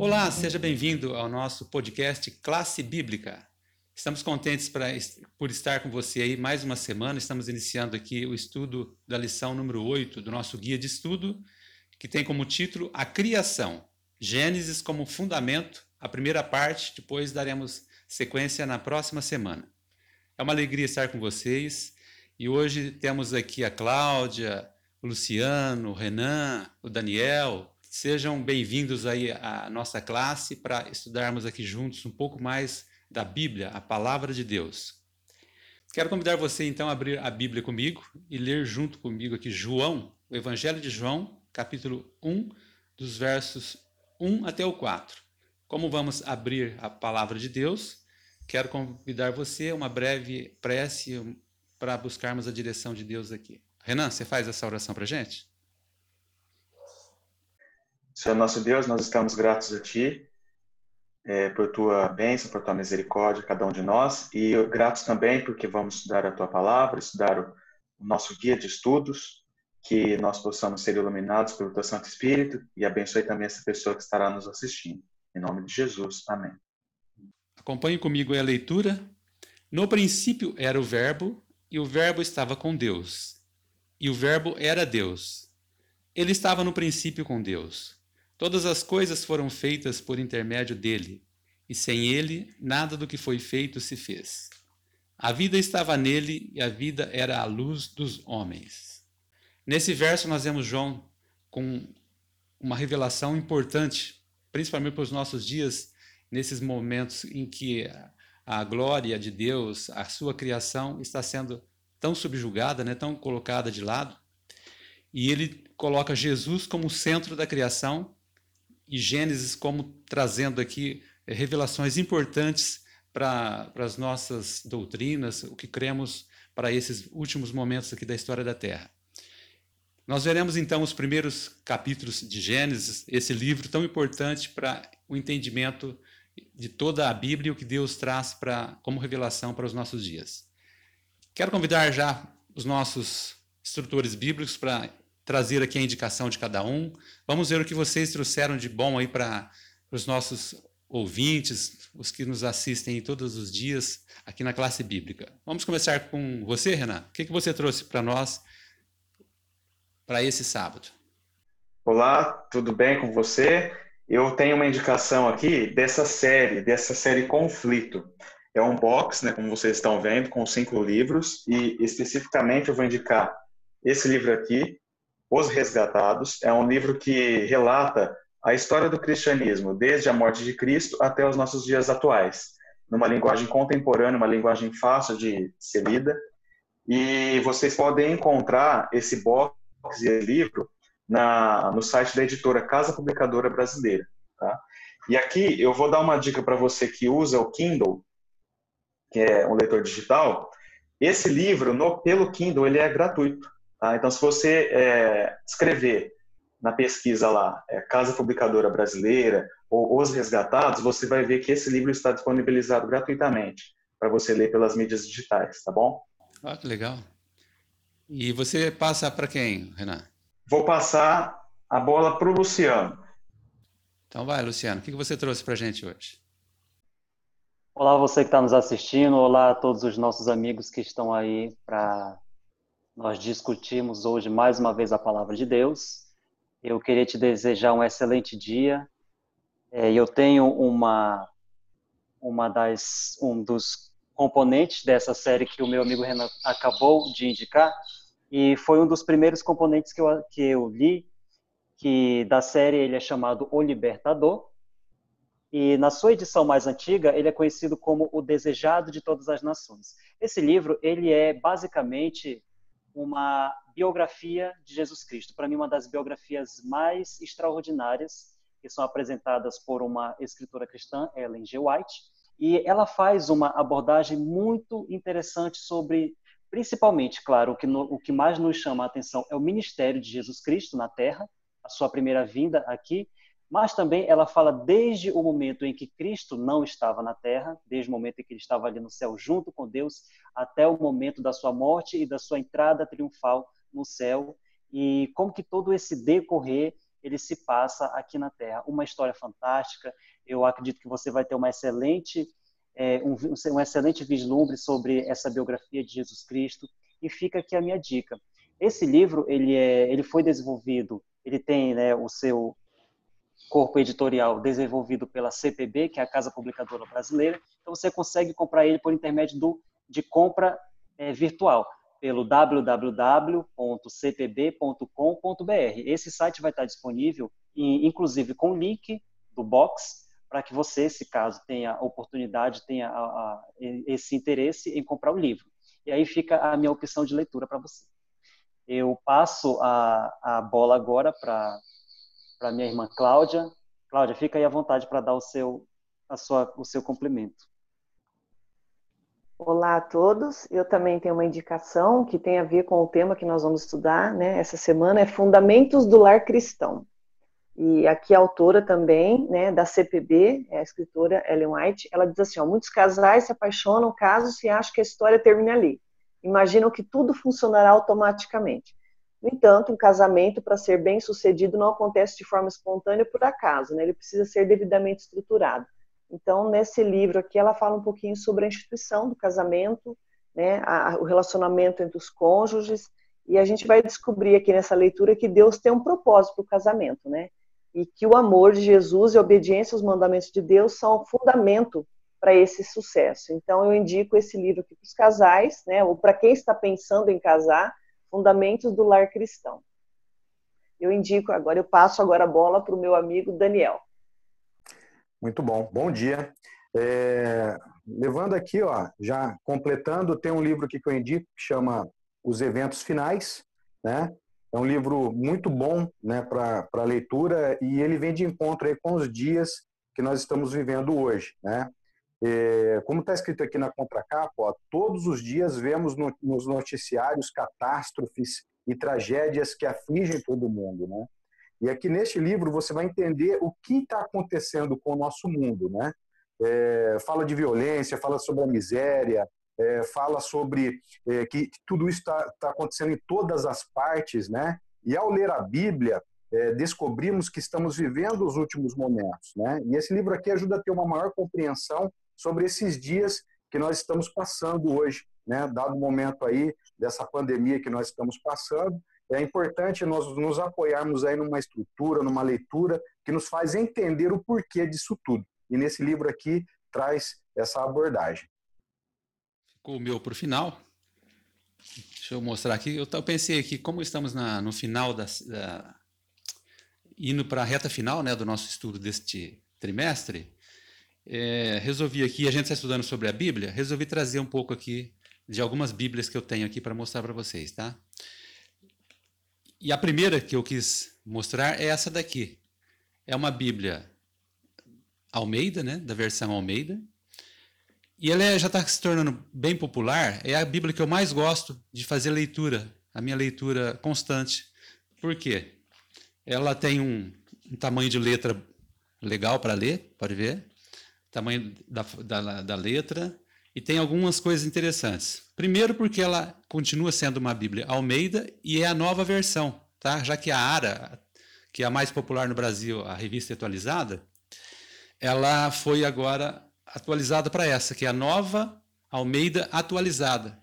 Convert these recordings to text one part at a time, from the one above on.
Olá, seja bem-vindo ao nosso podcast Classe Bíblica. Estamos contentes pra, por estar com você aí mais uma semana. Estamos iniciando aqui o estudo da lição número 8 do nosso guia de estudo, que tem como título A Criação. Gênesis como fundamento, a primeira parte, depois daremos sequência na próxima semana. É uma alegria estar com vocês e hoje temos aqui a Cláudia, o Luciano, o Renan, o Daniel, Sejam bem-vindos aí à nossa classe para estudarmos aqui juntos um pouco mais da Bíblia, a palavra de Deus. Quero convidar você então a abrir a Bíblia comigo e ler junto comigo aqui João, o Evangelho de João, capítulo 1, dos versos 1 até o 4. Como vamos abrir a palavra de Deus, quero convidar você a uma breve prece para buscarmos a direção de Deus aqui. Renan, você faz essa oração para gente? Senhor nosso Deus, nós estamos gratos a Ti é, por Tua bênção, por Tua misericórdia, cada um de nós, e gratos também porque vamos estudar a Tua palavra, estudar o, o nosso guia de estudos, que nós possamos ser iluminados pelo Teu Santo Espírito e abençoe também essa pessoa que estará nos assistindo. Em nome de Jesus, amém. Acompanhe comigo a leitura. No princípio era o Verbo, e o Verbo estava com Deus, e o Verbo era Deus. Ele estava no princípio com Deus. Todas as coisas foram feitas por intermédio dele, e sem ele nada do que foi feito se fez. A vida estava nele e a vida era a luz dos homens. Nesse verso nós vemos João com uma revelação importante, principalmente para os nossos dias, nesses momentos em que a glória de Deus, a sua criação está sendo tão subjugada, né, tão colocada de lado. E ele coloca Jesus como centro da criação e Gênesis como trazendo aqui eh, revelações importantes para as nossas doutrinas, o que cremos para esses últimos momentos aqui da história da Terra. Nós veremos então os primeiros capítulos de Gênesis, esse livro tão importante para o entendimento de toda a Bíblia e o que Deus traz para como revelação para os nossos dias. Quero convidar já os nossos instrutores bíblicos para trazer aqui a indicação de cada um. Vamos ver o que vocês trouxeram de bom aí para os nossos ouvintes, os que nos assistem todos os dias aqui na classe bíblica. Vamos começar com você, Renan. O que, que você trouxe para nós para esse sábado? Olá, tudo bem com você? Eu tenho uma indicação aqui dessa série, dessa série Conflito. É um box, né, como vocês estão vendo, com cinco livros, e especificamente eu vou indicar esse livro aqui, os Resgatados é um livro que relata a história do cristianismo, desde a morte de Cristo até os nossos dias atuais, numa linguagem contemporânea, uma linguagem fácil de ser lida. E vocês podem encontrar esse box e esse livro na, no site da editora Casa Publicadora Brasileira. Tá? E aqui eu vou dar uma dica para você que usa o Kindle, que é um leitor digital. Esse livro, no, pelo Kindle, ele é gratuito. Tá? Então, se você é, escrever na pesquisa lá, é, Casa Publicadora Brasileira ou Os Resgatados, você vai ver que esse livro está disponibilizado gratuitamente para você ler pelas mídias digitais, tá bom? Ah, que legal. E você passa para quem, Renan? Vou passar a bola para o Luciano. Então vai, Luciano. O que você trouxe para a gente hoje? Olá, você que está nos assistindo. Olá a todos os nossos amigos que estão aí para nós discutimos hoje mais uma vez a palavra de Deus. Eu queria te desejar um excelente dia. É, eu tenho uma uma das um dos componentes dessa série que o meu amigo Renan acabou de indicar e foi um dos primeiros componentes que eu que eu li que da série ele é chamado O Libertador e na sua edição mais antiga ele é conhecido como O Desejado de Todas as Nações. Esse livro ele é basicamente uma biografia de Jesus Cristo. Para mim, uma das biografias mais extraordinárias que são apresentadas por uma escritora cristã, Ellen G. White, e ela faz uma abordagem muito interessante sobre, principalmente, claro, o que, no, o que mais nos chama a atenção é o ministério de Jesus Cristo na Terra, a sua primeira vinda aqui, mas também ela fala desde o momento em que Cristo não estava na terra, desde o momento em que ele estava ali no céu junto com Deus, até o momento da sua morte e da sua entrada triunfal no céu, e como que todo esse decorrer ele se passa aqui na Terra. Uma história fantástica. Eu acredito que você vai ter uma excelente é, um, excelente vislumbre sobre essa biografia de Jesus Cristo. E fica aqui a minha dica. Esse livro ele é, ele foi desenvolvido, ele tem né, o seu corpo editorial desenvolvido pela CPB, que é a Casa Publicadora Brasileira. Então você consegue comprar ele por intermédio do, de compra é, virtual pelo www.cpb.com.br. Esse site vai estar disponível, inclusive com o link do box, para que você, se caso tenha oportunidade, tenha a, a, esse interesse em comprar o livro. E aí fica a minha opção de leitura para você. Eu passo a, a bola agora para a minha irmã Cláudia. Cláudia, fica aí à vontade para dar o seu, a sua, o seu complemento. Olá a todos. Eu também tenho uma indicação que tem a ver com o tema que nós vamos estudar né, essa semana, é Fundamentos do Lar Cristão. E aqui a autora também, né, da CPB, é a escritora Ellen White, ela diz assim, ó, muitos casais se apaixonam, casos e acham que a história termina ali imaginam que tudo funcionará automaticamente. No entanto, um casamento, para ser bem sucedido, não acontece de forma espontânea por acaso, né? ele precisa ser devidamente estruturado. Então, nesse livro aqui, ela fala um pouquinho sobre a instituição do casamento, né? A, o relacionamento entre os cônjuges, e a gente vai descobrir aqui nessa leitura que Deus tem um propósito para o casamento, né? E que o amor de Jesus e a obediência aos mandamentos de Deus são o fundamento para esse sucesso. Então, eu indico esse livro aqui para os casais, né, ou para quem está pensando em casar, Fundamentos do Lar Cristão. Eu indico agora, eu passo agora a bola para o meu amigo Daniel. Muito bom, bom dia. É, levando aqui, ó, já completando, tem um livro aqui que eu indico que chama Os Eventos Finais, né? É um livro muito bom né, para leitura e ele vem de encontro aí com os dias que nós estamos vivendo hoje. Né? É, como está escrito aqui na contracapa, ó, todos os dias vemos no, nos noticiários catástrofes e tragédias que afligem todo mundo, né? E aqui neste livro você vai entender o que está acontecendo com o nosso mundo, né? É, fala de violência, fala sobre a miséria, é, fala sobre é, que, tudo isso está tá acontecendo em todas as partes, né? E ao ler a Bíblia, é, descobrimos que estamos vivendo os últimos momentos, né? E esse livro aqui ajuda a ter uma maior compreensão sobre esses dias que nós estamos passando hoje, né? Dado o momento aí dessa pandemia que nós estamos passando, é importante nós nos apoiarmos aí numa estrutura, numa leitura que nos faz entender o porquê disso tudo. E nesse livro aqui traz essa abordagem. Ficou o meu para o final. Deixa eu mostrar aqui. Eu pensei aqui, como estamos na, no final da, da indo para a reta final né, do nosso estudo deste trimestre, é, resolvi aqui, a gente está estudando sobre a Bíblia, resolvi trazer um pouco aqui de algumas Bíblias que eu tenho aqui para mostrar para vocês, tá? E a primeira que eu quis mostrar é essa daqui. É uma Bíblia Almeida, né, da versão Almeida. E ela é, já está se tornando bem popular. É a Bíblia que eu mais gosto de fazer leitura, a minha leitura constante. Por quê? Ela tem um, um tamanho de letra legal para ler, pode ver tamanho da, da, da letra, e tem algumas coisas interessantes. Primeiro, porque ela continua sendo uma Bíblia Almeida e é a nova versão, tá? já que a ARA, que é a mais popular no Brasil, a revista atualizada, ela foi agora atualizada para essa, que é a nova Almeida atualizada.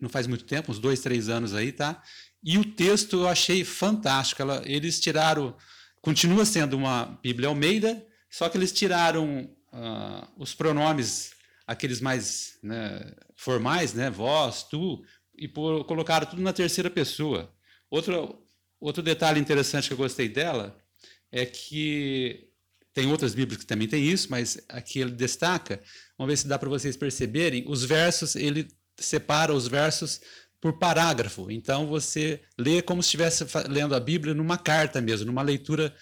Não faz muito tempo, uns dois, três anos aí, tá? E o texto eu achei fantástico. Ela, eles tiraram, continua sendo uma Bíblia Almeida, só que eles tiraram uh, os pronomes, aqueles mais né, formais, né, vós, tu, e por, colocaram tudo na terceira pessoa. Outro, outro detalhe interessante que eu gostei dela é que tem outras Bíblias que também tem isso, mas aqui ele destaca, vamos ver se dá para vocês perceberem, os versos, ele separa os versos por parágrafo. Então você lê como se estivesse lendo a Bíblia numa carta mesmo, numa leitura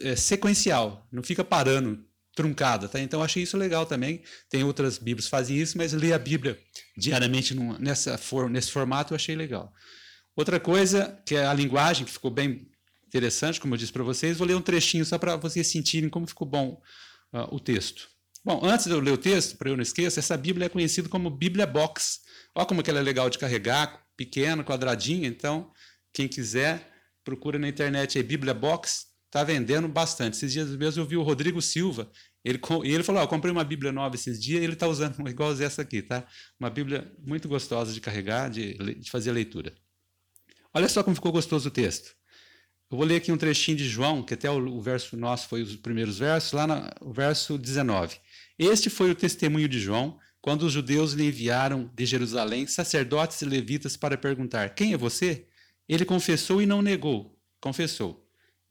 é, sequencial, não fica parando truncada, tá? Então achei isso legal também. Tem outras Bíblias que fazem isso, mas ler a Bíblia diariamente numa, nessa for, nesse formato eu achei legal. Outra coisa, que é a linguagem, que ficou bem interessante, como eu disse para vocês, vou ler um trechinho só para vocês sentirem como ficou bom uh, o texto. Bom, antes de eu ler o texto, para eu não esquecer, essa Bíblia é conhecida como Bíblia Box. Olha como ela é legal de carregar, pequena, quadradinha. Então, quem quiser, procura na internet aí Bíblia Box está vendendo bastante. Esses dias mesmo eu vi o Rodrigo Silva, ele, ele falou, eu comprei uma Bíblia nova esses dias ele está usando igual essa aqui, tá? Uma Bíblia muito gostosa de carregar, de, de fazer leitura. Olha só como ficou gostoso o texto. Eu vou ler aqui um trechinho de João, que até o, o verso nosso foi os primeiros versos, lá no verso 19. Este foi o testemunho de João, quando os judeus lhe enviaram de Jerusalém sacerdotes e levitas para perguntar: Quem é você? Ele confessou e não negou. Confessou: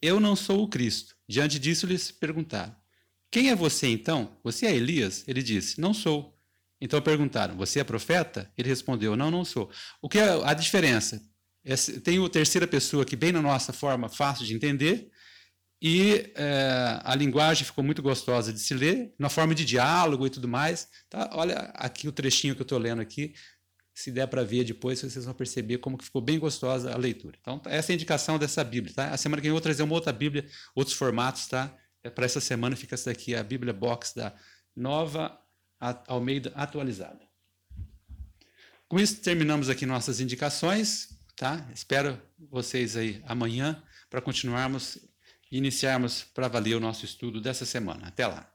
Eu não sou o Cristo. Diante disso, lhes perguntaram: Quem é você então? Você é Elias? Ele disse: Não sou. Então perguntaram: Você é profeta? Ele respondeu: Não, não sou. O que é a diferença? Tem o terceira pessoa aqui, bem na nossa forma fácil de entender, e é, a linguagem ficou muito gostosa de se ler, na forma de diálogo e tudo mais. Tá? Olha aqui o trechinho que eu estou lendo aqui. Se der para ver depois, vocês vão perceber como que ficou bem gostosa a leitura. Então, essa é a indicação dessa Bíblia. Tá? A semana que vem eu vou trazer uma outra Bíblia, outros formatos. Tá? É, para essa semana fica essa daqui, a Bíblia Box da Nova Almeida Atualizada. Com isso, terminamos aqui nossas indicações. Tá? Espero vocês aí amanhã para continuarmos e iniciarmos para valer o nosso estudo dessa semana. Até lá!